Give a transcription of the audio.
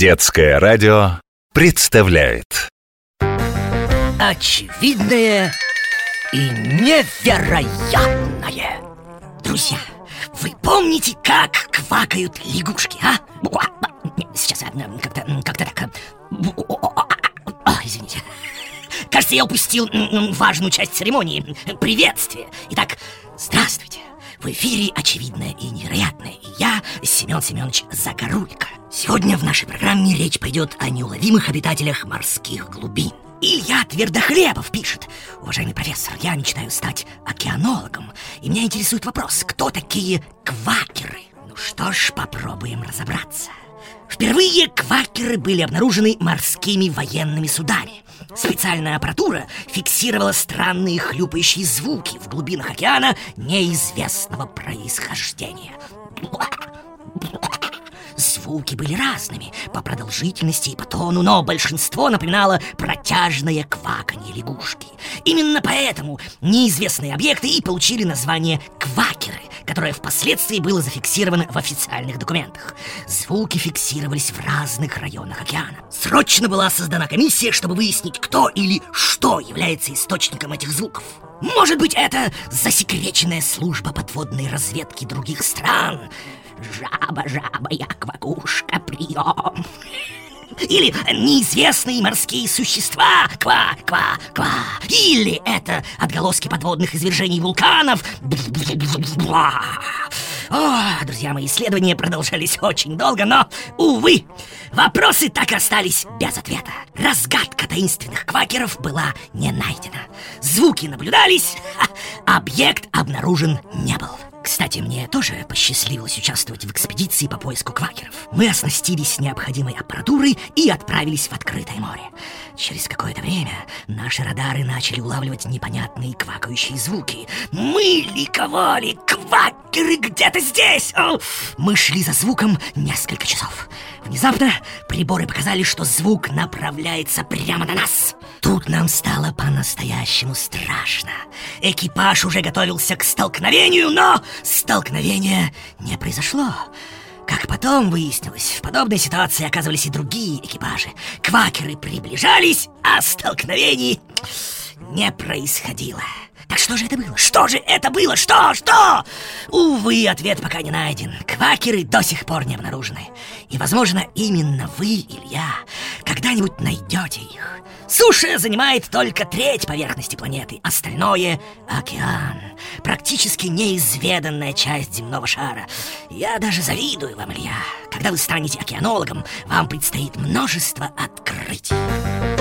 Детское радио представляет. Очевидное и невероятное. Друзья, вы помните, как квакают лягушки, а? Сейчас я как-то как так Извините. Кажется, я упустил важную часть церемонии. Приветствие. Итак, здравствуйте. В эфире очевидное и невероятное я, Семен Семенович Загорулько Сегодня в нашей программе речь пойдет о неуловимых обитателях морских глубин Илья Твердохлебов пишет Уважаемый профессор, я мечтаю стать океанологом И меня интересует вопрос, кто такие квакеры? Ну что ж, попробуем разобраться Впервые квакеры были обнаружены морскими военными судами Специальная аппаратура фиксировала странные хлюпающие звуки в глубинах океана неизвестного происхождения. Звуки были разными по продолжительности и по тону, но большинство напоминало протяжное кваканье лягушки. Именно поэтому неизвестные объекты и получили название квакеры, которое впоследствии было зафиксировано в официальных документах. Звуки фиксировались в разных районах океана. Срочно была создана комиссия, чтобы выяснить, кто или что является источником этих звуков. Может быть, это засекреченная служба подводной разведки других стран, Жаба, жаба, я квакушка, прием или неизвестные морские существа. Ква, ква, ква. Или это отголоски подводных извержений вулканов. О, друзья мои, исследования продолжались очень долго, но, увы, вопросы так и остались без ответа. Разгадка таинственных квакеров была не найдена. Звуки наблюдались, а объект обнаружен не был кстати, мне тоже посчастливилось участвовать в экспедиции по поиску квакеров. Мы оснастились необходимой аппаратурой и отправились в открытое море. Через какое-то время наши радары начали улавливать непонятные квакающие звуки. Мы ликовали! Квакеры где-то здесь! Мы шли за звуком несколько часов. Внезапно приборы показали, что звук направляется прямо на нас. Тут нам стало по-настоящему страшно. Экипаж уже готовился к столкновению, но столкновение не произошло. Как потом выяснилось, в подобной ситуации оказывались и другие экипажи. Квакеры приближались, а столкновений не происходило. Что же это было? Что же это было? Что? Что? Увы, ответ пока не найден. Квакеры до сих пор не обнаружены. И, возможно, именно вы, Илья, когда-нибудь найдете их. Суша занимает только треть поверхности планеты, остальное — океан. Практически неизведанная часть земного шара. Я даже завидую вам, Илья. Когда вы станете океанологом, вам предстоит множество открытий.